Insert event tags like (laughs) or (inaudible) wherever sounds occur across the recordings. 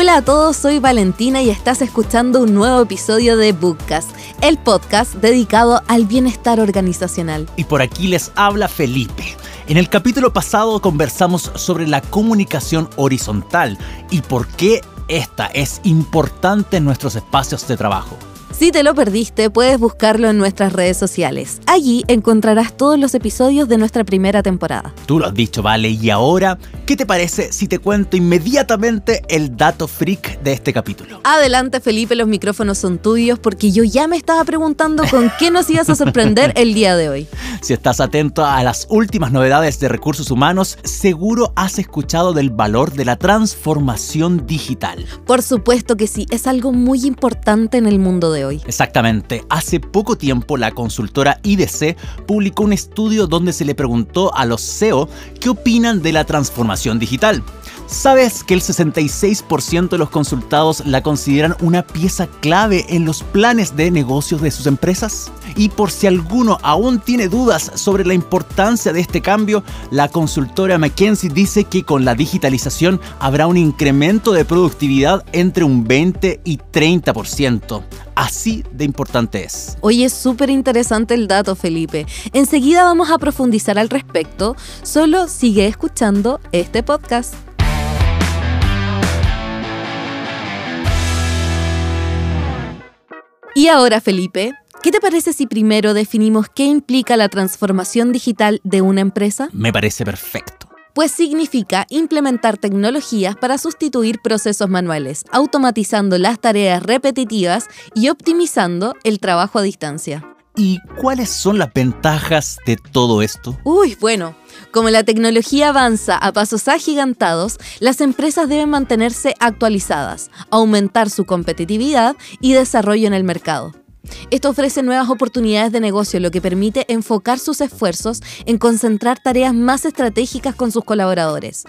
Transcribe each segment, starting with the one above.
Hola a todos, soy Valentina y estás escuchando un nuevo episodio de Bookcast, el podcast dedicado al bienestar organizacional. Y por aquí les habla Felipe. En el capítulo pasado conversamos sobre la comunicación horizontal y por qué esta es importante en nuestros espacios de trabajo. Si te lo perdiste, puedes buscarlo en nuestras redes sociales. Allí encontrarás todos los episodios de nuestra primera temporada. Tú lo has dicho, vale. Y ahora, ¿qué te parece si te cuento inmediatamente el dato freak de este capítulo? Adelante, Felipe, los micrófonos son tuyos porque yo ya me estaba preguntando con qué nos ibas a sorprender el día de hoy. (laughs) Si estás atento a las últimas novedades de recursos humanos, seguro has escuchado del valor de la transformación digital. Por supuesto que sí, es algo muy importante en el mundo de hoy. Exactamente. Hace poco tiempo la consultora IDC publicó un estudio donde se le preguntó a los CEO qué opinan de la transformación digital. ¿Sabes que el 66% de los consultados la consideran una pieza clave en los planes de negocios de sus empresas? Y por si alguno aún tiene dudas sobre la importancia de este cambio, la consultora McKinsey dice que con la digitalización habrá un incremento de productividad entre un 20 y 30%. Así de importante es. Oye, es súper interesante el dato, Felipe. Enseguida vamos a profundizar al respecto. Solo sigue escuchando este podcast. Y ahora, Felipe, ¿qué te parece si primero definimos qué implica la transformación digital de una empresa? Me parece perfecto. Pues significa implementar tecnologías para sustituir procesos manuales, automatizando las tareas repetitivas y optimizando el trabajo a distancia. ¿Y cuáles son las ventajas de todo esto? Uy, bueno, como la tecnología avanza a pasos agigantados, las empresas deben mantenerse actualizadas, aumentar su competitividad y desarrollo en el mercado. Esto ofrece nuevas oportunidades de negocio, lo que permite enfocar sus esfuerzos en concentrar tareas más estratégicas con sus colaboradores.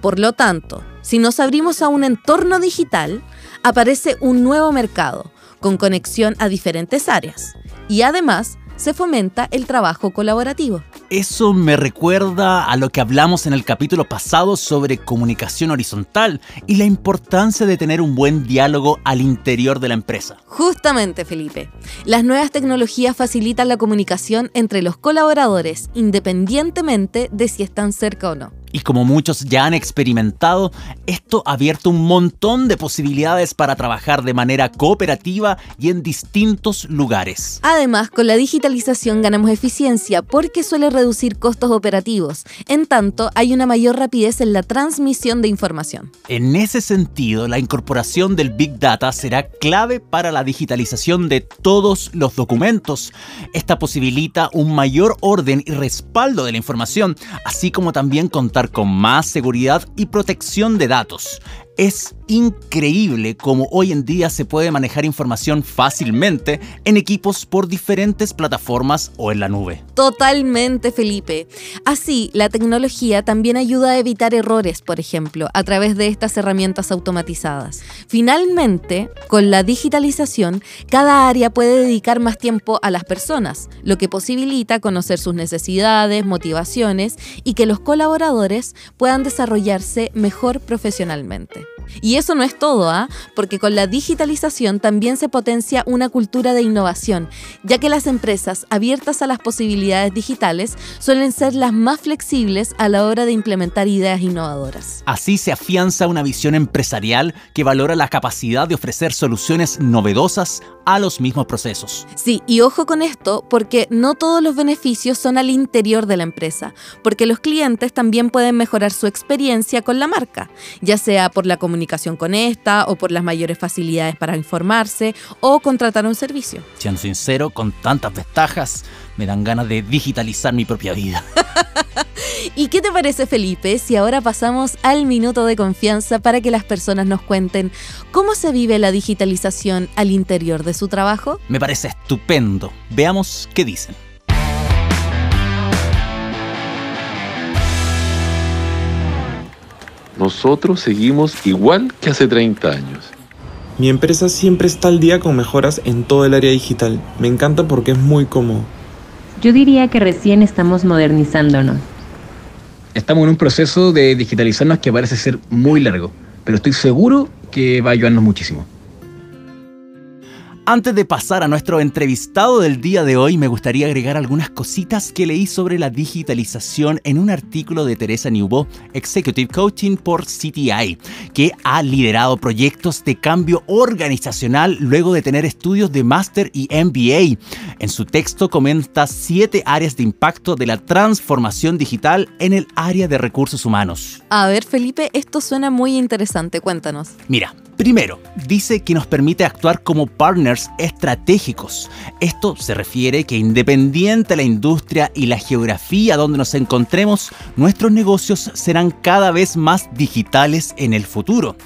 Por lo tanto, si nos abrimos a un entorno digital, aparece un nuevo mercado, con conexión a diferentes áreas. Y además, se fomenta el trabajo colaborativo. Eso me recuerda a lo que hablamos en el capítulo pasado sobre comunicación horizontal y la importancia de tener un buen diálogo al interior de la empresa. Justamente, Felipe. Las nuevas tecnologías facilitan la comunicación entre los colaboradores independientemente de si están cerca o no. Y como muchos ya han experimentado, esto ha abierto un montón de posibilidades para trabajar de manera cooperativa y en distintos lugares. Además, con la digitalización ganamos eficiencia porque suele reducir costos operativos. En tanto, hay una mayor rapidez en la transmisión de información. En ese sentido, la incorporación del Big Data será clave para la digitalización de todos los documentos. Esta posibilita un mayor orden y respaldo de la información, así como también contar con más seguridad y protección de datos. Es increíble cómo hoy en día se puede manejar información fácilmente en equipos por diferentes plataformas o en la nube. Totalmente, Felipe. Así, la tecnología también ayuda a evitar errores, por ejemplo, a través de estas herramientas automatizadas. Finalmente, con la digitalización, cada área puede dedicar más tiempo a las personas, lo que posibilita conocer sus necesidades, motivaciones y que los colaboradores puedan desarrollarse mejor profesionalmente. Y eso no es todo, ¿ah? porque con la digitalización también se potencia una cultura de innovación, ya que las empresas abiertas a las posibilidades digitales suelen ser las más flexibles a la hora de implementar ideas innovadoras. Así se afianza una visión empresarial que valora la capacidad de ofrecer soluciones novedosas a los mismos procesos. Sí, y ojo con esto, porque no todos los beneficios son al interior de la empresa, porque los clientes también pueden mejorar su experiencia con la marca, ya sea por la comunicación con esta o por las mayores facilidades para informarse o contratar un servicio. Siendo sincero, con tantas ventajas, me dan ganas de digitalizar mi propia vida. (laughs) (laughs) ¿Y qué te parece, Felipe, si ahora pasamos al minuto de confianza para que las personas nos cuenten cómo se vive la digitalización al interior de su trabajo? Me parece estupendo. Veamos qué dicen. Nosotros seguimos igual que hace 30 años. Mi empresa siempre está al día con mejoras en todo el área digital. Me encanta porque es muy cómodo. Yo diría que recién estamos modernizándonos. Estamos en un proceso de digitalizarnos que parece ser muy largo, pero estoy seguro que va a ayudarnos muchísimo. Antes de pasar a nuestro entrevistado del día de hoy, me gustaría agregar algunas cositas que leí sobre la digitalización en un artículo de Teresa Newbo, Executive Coaching por CTI, que ha liderado proyectos de cambio organizacional luego de tener estudios de máster y MBA. En su texto comenta siete áreas de impacto de la transformación digital en el área de recursos humanos. A ver, Felipe, esto suena muy interesante, cuéntanos. Mira, Primero, dice que nos permite actuar como partners estratégicos. Esto se refiere que independiente de la industria y la geografía donde nos encontremos, nuestros negocios serán cada vez más digitales en el futuro.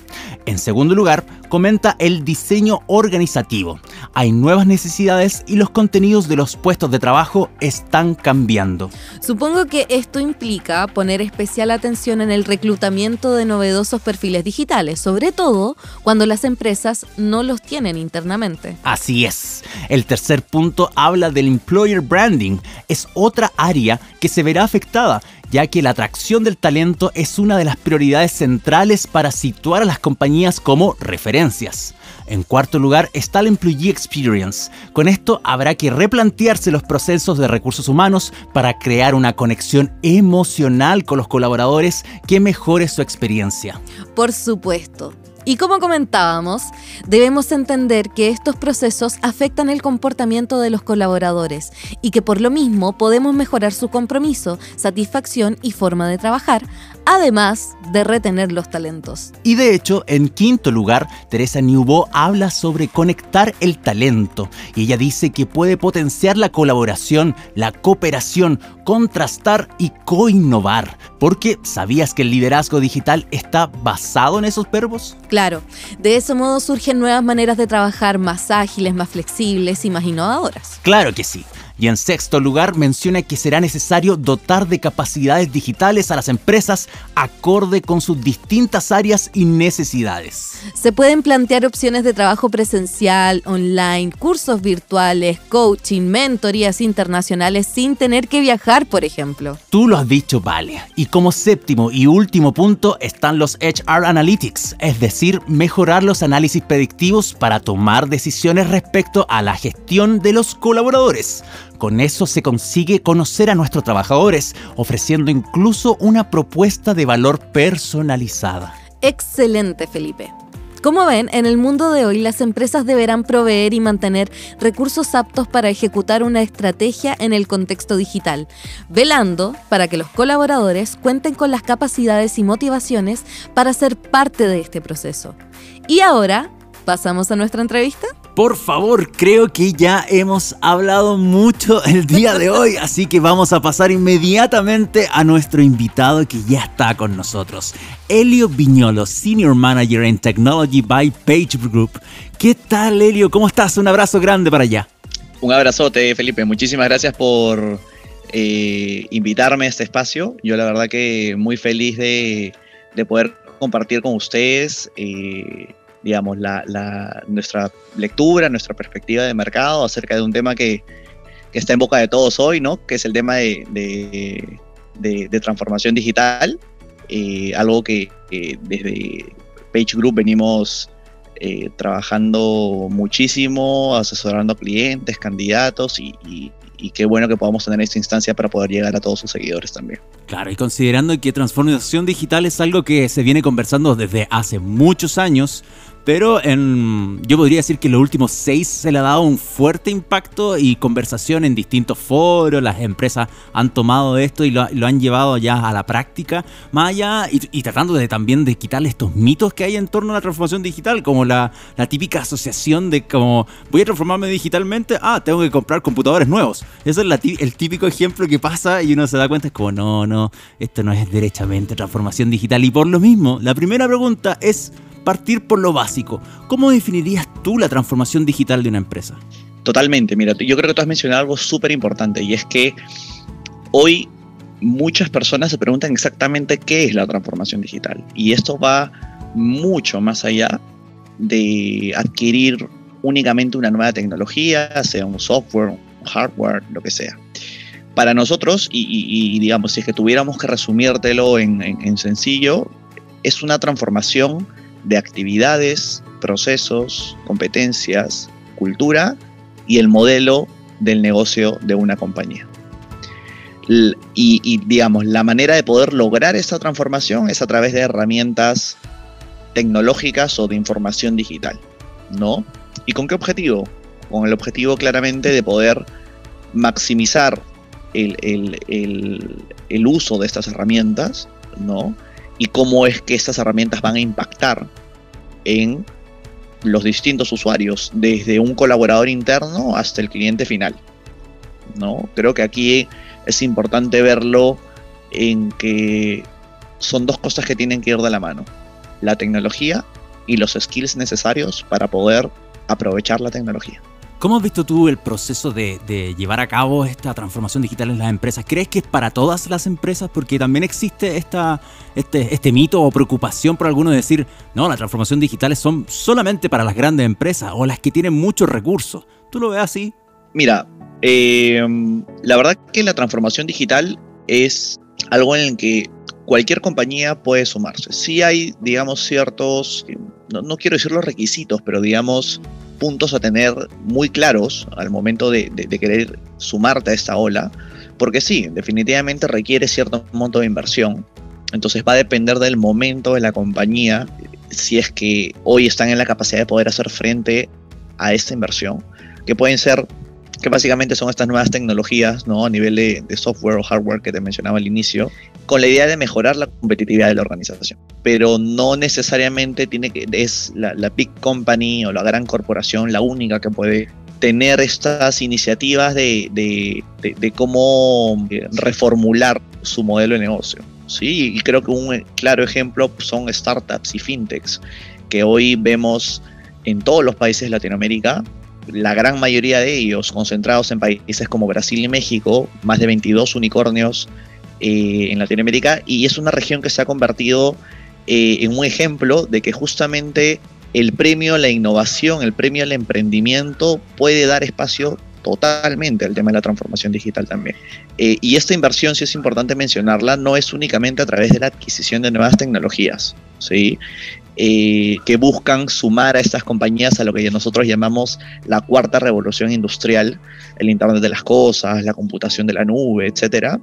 En segundo lugar, comenta el diseño organizativo. Hay nuevas necesidades y los contenidos de los puestos de trabajo están cambiando. Supongo que esto implica poner especial atención en el reclutamiento de novedosos perfiles digitales, sobre todo cuando las empresas no los tienen internamente. Así es. El tercer punto habla del employer branding. Es otra área que se verá afectada ya que la atracción del talento es una de las prioridades centrales para situar a las compañías como referencias. En cuarto lugar está el Employee Experience. Con esto habrá que replantearse los procesos de recursos humanos para crear una conexión emocional con los colaboradores que mejore su experiencia. Por supuesto. Y como comentábamos, debemos entender que estos procesos afectan el comportamiento de los colaboradores y que por lo mismo podemos mejorar su compromiso, satisfacción y forma de trabajar, además de retener los talentos. Y de hecho, en quinto lugar, Teresa Newbo habla sobre conectar el talento y ella dice que puede potenciar la colaboración, la cooperación, contrastar y co-innovar. Porque ¿sabías que el liderazgo digital está basado en esos verbos? Claro, de ese modo surgen nuevas maneras de trabajar más ágiles, más flexibles y más innovadoras. Claro que sí. Y en sexto lugar menciona que será necesario dotar de capacidades digitales a las empresas acorde con sus distintas áreas y necesidades. Se pueden plantear opciones de trabajo presencial, online, cursos virtuales, coaching, mentorías internacionales sin tener que viajar, por ejemplo. Tú lo has dicho, vale. Y como séptimo y último punto están los HR Analytics, es decir, mejorar los análisis predictivos para tomar decisiones respecto a la gestión de los colaboradores. Con eso se consigue conocer a nuestros trabajadores, ofreciendo incluso una propuesta de valor personalizada. Excelente, Felipe. Como ven, en el mundo de hoy las empresas deberán proveer y mantener recursos aptos para ejecutar una estrategia en el contexto digital, velando para que los colaboradores cuenten con las capacidades y motivaciones para ser parte de este proceso. Y ahora, ¿pasamos a nuestra entrevista? Por favor, creo que ya hemos hablado mucho el día de hoy, así que vamos a pasar inmediatamente a nuestro invitado que ya está con nosotros, Elio Viñolo, Senior Manager en Technology by Page Group. ¿Qué tal, Elio? ¿Cómo estás? Un abrazo grande para allá. Un abrazote, Felipe. Muchísimas gracias por eh, invitarme a este espacio. Yo la verdad que muy feliz de, de poder compartir con ustedes. Eh, digamos, la, nuestra lectura, nuestra perspectiva de mercado acerca de un tema que, está en boca de todos hoy, ¿no? Que es el tema de, de, transformación digital, eh, algo que, desde Page Group venimos eh, trabajando muchísimo, asesorando a clientes, candidatos y, y qué bueno que podamos tener esta instancia para poder llegar a todos sus seguidores también. Claro, y considerando que transformación digital es algo que se viene conversando desde hace muchos años, pero yo podría decir que en los últimos seis se le ha dado un fuerte impacto y conversación en distintos foros. Las empresas han tomado esto y lo, han llevado ya a la práctica, más allá y, tratando de también de quitarle estos mitos que hay en torno a la transformación digital, como la, típica asociación de como voy a transformarme digitalmente, ah, tengo que comprar computadores nuevos. Ese es el típico ejemplo que pasa y uno se da cuenta, es como, no, no, esto no es derechamente transformación digital. Y por lo mismo, la primera pregunta es partir por lo básico. ¿Cómo definirías tú la transformación digital de una empresa? Totalmente, mira, yo creo que tú has mencionado algo súper importante y es que hoy muchas personas se preguntan exactamente qué es la transformación digital y esto va mucho más allá de adquirir únicamente una nueva tecnología, sea un software, un hardware, lo que sea. Para nosotros, y, digamos, si es que tuviértelo que resumírtelo en sencillo, es una transformación de actividades, procesos, competencias, cultura y el modelo del negocio de una compañía. Y, digamos, la manera de poder lograr esta transformación es a través de herramientas tecnológicas o de información digital, ¿no? ¿Y con qué objetivo? Con el objetivo claramente de poder maximizar el, el, uso de estas herramientas, ¿no? Y cómo es que estas herramientas van a impactar en los distintos usuarios, desde un colaborador interno hasta el cliente final. ¿no? Creo que aquí es importante verlo en que son dos cosas que tienen que ir de la mano. La tecnología y los skills necesarios para poder aprovechar la tecnología. ¿Cómo has visto tú el proceso de, llevar a cabo esta transformación digital en las empresas? ¿Crees que es para todas las empresas? Porque también existe esta, este, este mito o preocupación por algunos de decir, no, las transformaciones digitales son solamente para las grandes empresas o las que tienen muchos recursos. ¿Tú lo ves así? Mira, eh, la verdad que la transformación digital es algo en el que cualquier compañía puede sumarse. Sí hay, digamos, ciertos, no, no quiero decir los requisitos, pero digamos, puntos a tener muy claros al momento de, querer sumarte a esta ola, porque sí, definitivamente requiere cierto monto de inversión. Entonces va a depender del momento de la compañía, si es que hoy están en la capacidad de poder hacer frente a esta inversión, que pueden ser que básicamente son estas nuevas tecnologías, ¿no? A nivel de, software o hardware que te mencionaba al inicio, con la idea de mejorar la competitividad de la organización. Pero no necesariamente tiene que, es la, big company o la gran corporación la única que puede tener estas iniciativas de, de, de, cómo eh, reformular su modelo de negocio. Sí, y creo que un claro ejemplo son startups y fintechs que hoy vemos en todos los países de Latinoamérica la gran mayoría de ellos concentrados en países como Brasil y México, más de 22 unicornios eh, en Latinoamérica, y es una región que se ha convertido eh, en un ejemplo de que justamente el premio a la innovación, el premio al emprendimiento puede dar espacio totalmente al tema de la transformación digital también. Eh, y esta inversión, si es importante mencionarla, no es únicamente a través de la adquisición de nuevas tecnologías. ¿sí? Eh, que buscan sumar a estas compañías a lo que nosotros llamamos la cuarta revolución industrial, el Internet de las Cosas, la computación de la nube, etc.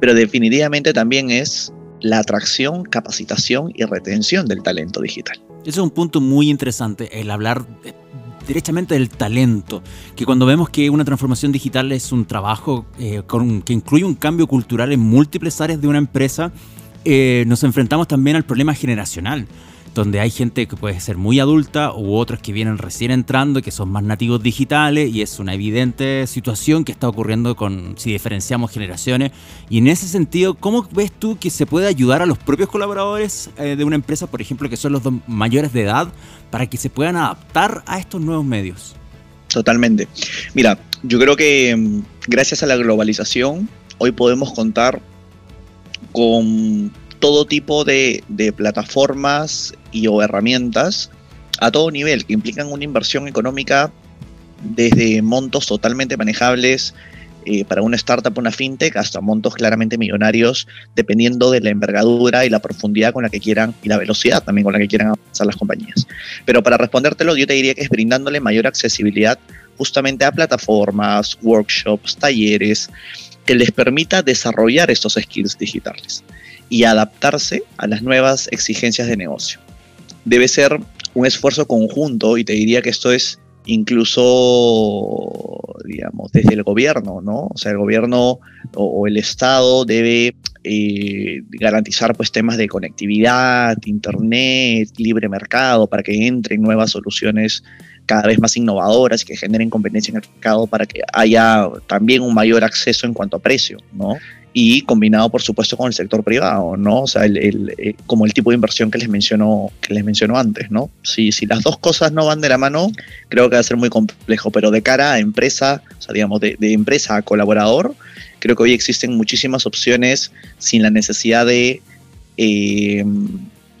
Pero definitivamente también es la atracción, capacitación y retención del talento digital. Ese es un punto muy interesante, el hablar directamente del talento, que cuando vemos que una transformación digital es un trabajo eh, que incluye un cambio cultural en múltiples áreas de una empresa, eh, nos enfrentamos también al problema generacional donde hay gente que puede ser muy adulta u otros que vienen recién entrando, que son más nativos digitales y es una evidente situación que está ocurriendo con si diferenciamos generaciones. Y en ese sentido, ¿cómo ves tú que se puede ayudar a los propios colaboradores eh, de una empresa, por ejemplo, que son los dos mayores de edad, para que se puedan adaptar a estos nuevos medios? Totalmente. Mira, yo creo que mm, gracias a la globalización, hoy podemos contar con todo tipo de, plataformas y o herramientas a todo nivel que implican una inversión económica desde montos totalmente manejables eh, para una startup, una fintech, hasta montos claramente millonarios, dependiendo de la envergadura y la profundidad con la que quieran y la velocidad también con la que quieran avanzar las compañías. Pero para respondértelo, yo te diría que es brindándole mayor accesibilidad justamente a plataformas, workshops, talleres, que les permita desarrollar estos skills digitales y adaptarse a las nuevas exigencias de negocio. Debe ser un esfuerzo conjunto y te diría que esto es incluso, digamos, desde el gobierno, ¿no? O sea, el gobierno o, el Estado debe eh, garantizar pues temas de conectividad, internet, libre mercado, para que entren nuevas soluciones cada vez más innovadoras que generen competencia en el mercado para que haya también un mayor acceso en cuanto a precio, ¿no? Y combinado por supuesto con el sector privado, ¿no? O sea, el, eh, como el tipo de inversión que les mencionó, que les antes, ¿no? Si, si las dos cosas no van de la mano, creo que va a ser muy complejo, pero de cara a empresa, o sea, digamos, de, empresa a colaborador, creo que hoy existen muchísimas opciones sin la necesidad de eh,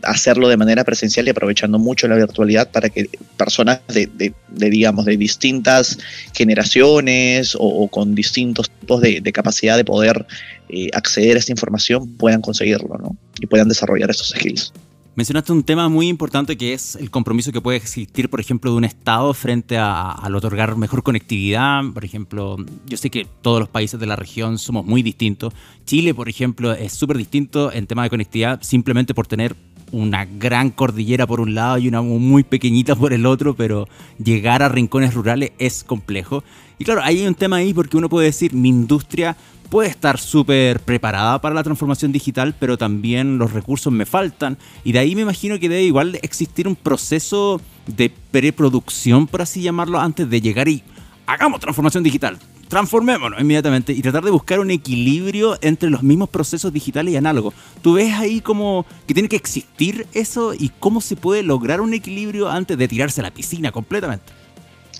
hacerlo de manera presencial y aprovechando mucho la virtualidad para que personas de, digamos, de distintas generaciones o, con distintos tipos de, capacidad de poder eh, acceder a esta información puedan conseguirlo, ¿no? Y puedan desarrollar estos skills. Mencionaste un tema muy importante que es el compromiso que puede existir, por ejemplo, de un Estado frente a, al otorgar mejor conectividad. Por ejemplo, yo sé que todos los países de la región somos muy distintos. Chile, por ejemplo, es súper distinto en tema de conectividad simplemente por tener una gran cordillera por un lado y una muy pequeñita por el otro, pero llegar a rincones rurales es complejo. Y claro, hay un tema ahí porque uno puede decir, mi industria puede estar súper preparada para la transformación digital, pero también los recursos me faltan. Y de ahí me imagino que debe igual existir un proceso de preproducción, por así llamarlo, antes de llegar y hagamos transformación digital. Transformémonos inmediatamente y tratar de buscar un equilibrio entre los mismos procesos digitales y análogos. ¿Tú ves ahí como que tiene que existir eso y cómo se puede lograr un equilibrio antes de tirarse a la piscina completamente?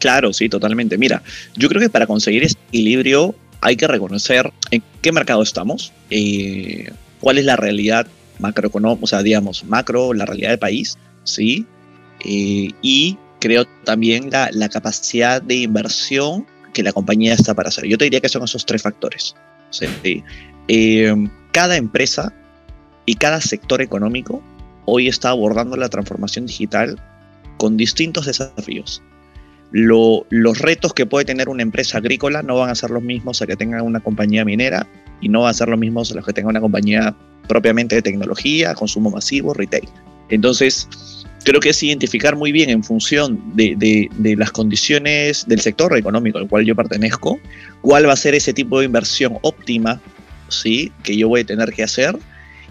Claro, sí, totalmente. Mira, yo creo que para conseguir ese equilibrio hay que reconocer en qué mercado estamos, eh, cuál es la realidad macroeconómica, o sea, digamos, macro, la realidad del país, ¿sí? Eh, y creo también la, la, capacidad de inversión que la compañía está para hacer. Yo te diría que son esos tres factores. Eh, cada empresa y cada sector económico hoy está abordando la transformación digital con distintos desafíos los retos que puede tener una empresa agrícola no van a ser los mismos a que tenga una compañía minera y no van a ser los mismos a los que tenga una compañía propiamente de tecnología, consumo masivo, retail. Entonces, creo que es identificar muy bien en función de, las condiciones del sector económico al cual yo pertenezco, cuál va a ser ese tipo de inversión óptima ¿sí? que yo voy a tener que hacer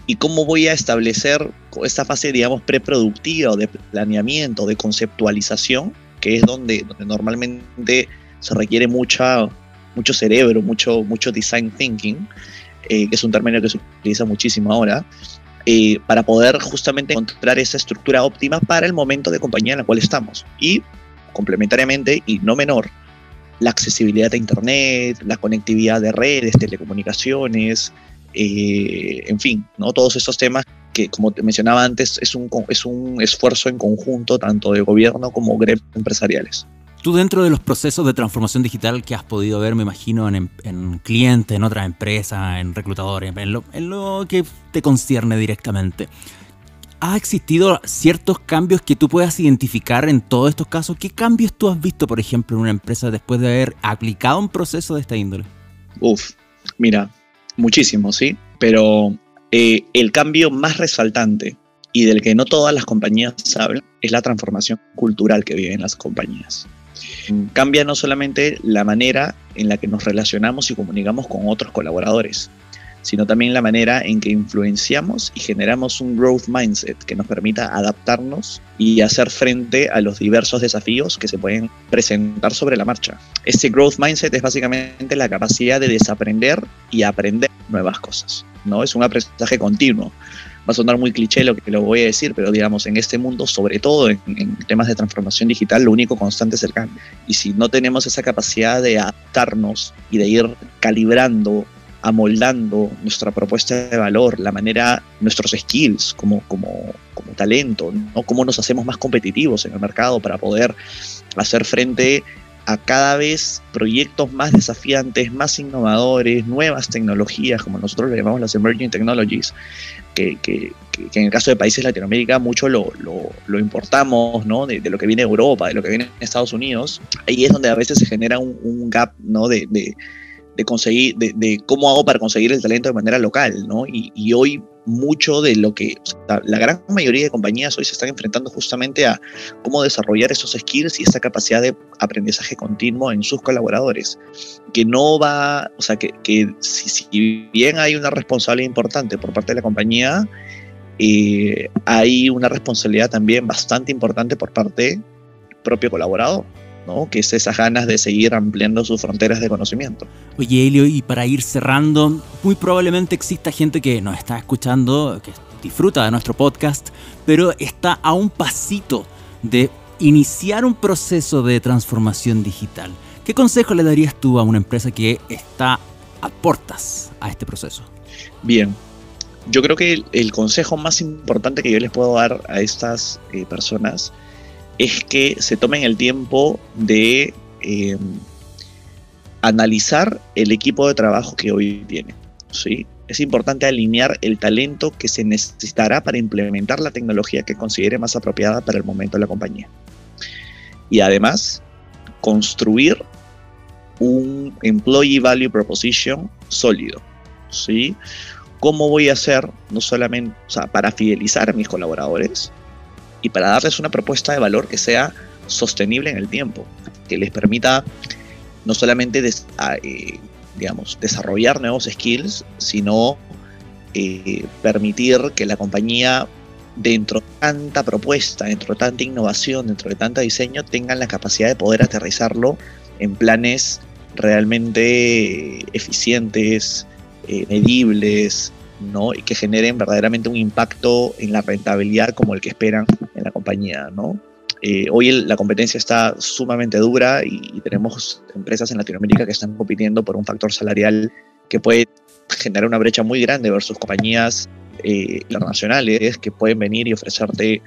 y cómo voy a establecer esta fase, digamos, preproductiva o de planeamiento, de conceptualización que es donde, donde normalmente se requiere mucha, mucho cerebro, mucho, mucho design thinking, eh, que es un término que se utiliza muchísimo ahora, eh, para poder justamente encontrar esa estructura óptima para el momento de compañía en la cual estamos. Y complementariamente, y no menor, la accesibilidad a Internet, la conectividad de redes, telecomunicaciones, eh, en fin, ¿no? todos esos temas que, como te mencionaba antes, es un, es un esfuerzo en conjunto tanto de gobierno como gremios empresariales. Tú dentro de los procesos de transformación digital que has podido ver, me imagino, en, en clientes, en otras empresas, en reclutadores, en lo, que te concierne directamente, ¿ha existido ciertos cambios que tú puedas identificar en todos estos casos? ¿Qué cambios tú has visto, por ejemplo, en una empresa después de haber aplicado un proceso de esta índole? Uf, mira, muchísimo, ¿sí? Pero eh, el cambio más resaltante y del que no todas las compañías saben es la transformación cultural que viven las compañías. Cambia no solamente la manera en la que nos relacionamos y comunicamos con otros colaboradores, sino también la manera en que influenciamos y generamos un growth mindset que nos permita adaptarnos y hacer frente a los diversos desafíos que se pueden presentar sobre la marcha. Este growth mindset es básicamente la capacidad de desaprender y aprender nuevas cosas. ¿no? Es un aprendizaje continuo. Va a sonar muy cliché lo que lo voy a decir, pero digamos, en este mundo, sobre todo en, en temas de transformación digital, lo único constante es el cambio. Y si no tenemos esa capacidad de adaptarnos y de ir calibrando amoldando nuestra propuesta de valor, la manera, nuestros skills como, como, como talento, ¿no? cómo nos hacemos más competitivos en el mercado para poder hacer frente a cada vez proyectos más desafiantes, más innovadores, nuevas tecnologías, como nosotros le llamamos las emerging technologies, que, que, que en el caso de países de Latinoamérica mucho lo, lo, lo importamos, ¿no? De, de, lo que viene de Europa, de lo que viene de Estados Unidos. Ahí es donde a veces se genera un, un gap, ¿no? De, de, de conseguir, de, cómo hago para conseguir el talento de manera local, ¿no? Y, hoy mucho de lo que, la gran mayoría de compañías hoy se están enfrentando justamente a cómo desarrollar esos skills y esa capacidad de aprendizaje continuo en sus colaboradores, que no va, o sea, que, si, si bien hay una responsabilidad importante por parte de la compañía, eh, hay una responsabilidad también bastante importante por parte propio colaborador. ¿No? que es esas ganas de seguir ampliando sus fronteras de conocimiento. Oye, Elio, y para ir cerrando, muy probablemente exista gente que nos está escuchando, que disfruta de nuestro podcast, pero está a un pasito de iniciar un proceso de transformación digital. ¿Qué consejo le darías tú a una empresa que está a portas a este proceso? Bien, yo creo que el, el consejo más importante que yo les puedo dar a estas eh, personas es que se tomen el tiempo de eh, analizar el equipo de trabajo que hoy tiene. ¿sí? es importante alinear el talento que se necesitará para implementar la tecnología que considere más apropiada para el momento de la compañía. Y además, construir un Employee Value Proposition sólido. ¿sí? ¿Cómo voy a hacer, no solamente para fidelizar a mis colaboradores y para darles una propuesta de valor que sea sostenible en el tiempo, que les permita no solamente eh, digamos, desarrollar nuevos skills, sino eh, permitir que la compañía, dentro de tanta propuesta, dentro de tanta innovación, dentro de tanta diseño, tengan la capacidad de poder aterrizarlo en planes realmente eficientes, eh, medibles, ¿no? y que generen verdaderamente un impacto en la rentabilidad como el que esperan compañía. ¿no? Eh, hoy la competencia está sumamente dura y, tenemos empresas en Latinoamérica que están compitiendo por un factor salarial que puede generar una brecha muy grande versus compañías eh, internacionales que pueden venir y ofrecerte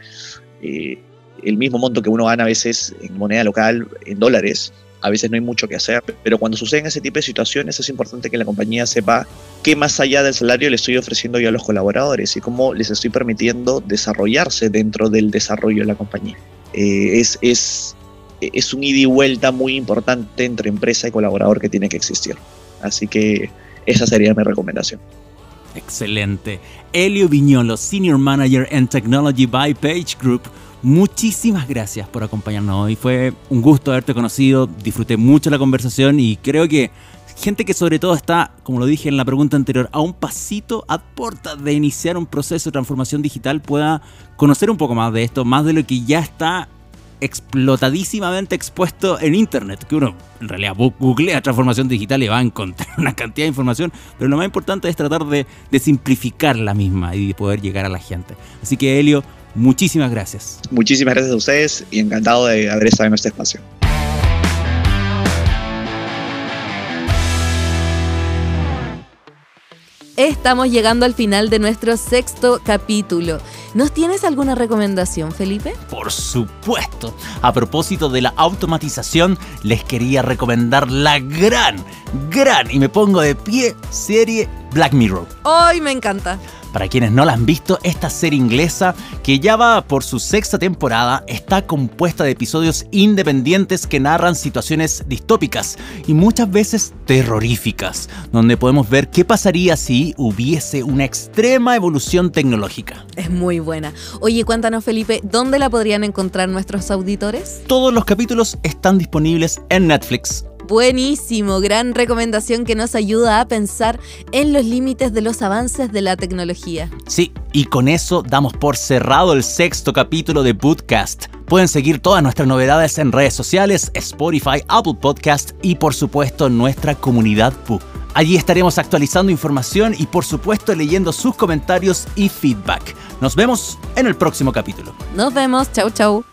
eh, el mismo monto que uno gana a veces en moneda local, en dólares. A veces no hay mucho que hacer, pero cuando suceden ese tipo de situaciones es importante que la compañía sepa qué más allá del salario le estoy ofreciendo yo a los colaboradores y cómo les estoy permitiendo desarrollarse dentro del desarrollo de la compañía. Eh, es, es, es un ida y vuelta muy importante entre empresa y colaborador que tiene que existir. Así que esa sería mi recomendación. Excelente. Elio Viñolo, Senior Manager en Technology by Page Group. Muchísimas gracias por acompañarnos hoy. Fue un gusto haberte conocido, disfruté mucho la conversación y creo que gente que sobre todo está, como lo dije en la pregunta anterior, a un pasito a puerta de iniciar un proceso de transformación digital pueda conocer un poco más de esto, más de lo que ya está explotadísimamente expuesto en internet, que uno en realidad googlea transformación digital y va a encontrar (laughs) una cantidad de información, pero lo más importante es tratar de, de simplificar la misma y de poder llegar a la gente. Así que Helio, muchísimas gracias. Muchísimas gracias a ustedes y encantado de haber estado en este espacio. Estamos llegando al final de nuestro sexto capítulo. ¿Nos tienes alguna recomendación, Felipe? Por supuesto. A propósito de la automatización, les quería recomendar la gran, gran, y me pongo de pie, serie Black Mirror. ¡Ay, me encanta! Para quienes no la han visto, esta serie inglesa, que ya va por su sexta temporada, está compuesta de episodios independientes que narran situaciones distópicas y muchas veces terroríficas, donde podemos ver qué pasaría si hubiese una extrema evolución tecnológica. Es muy buena. Oye, cuéntanos Felipe, ¿dónde la podrían encontrar nuestros auditores? Todos los capítulos están disponibles en Netflix. Buenísimo, gran recomendación que nos ayuda a pensar en los límites de los avances de la tecnología. Sí, y con eso damos por cerrado el sexto capítulo de Bootcast. Pueden seguir todas nuestras novedades en redes sociales, Spotify, Apple Podcast y por supuesto nuestra comunidad PU. Allí estaremos actualizando información y por supuesto leyendo sus comentarios y feedback. Nos vemos en el próximo capítulo. Nos vemos, chau chau.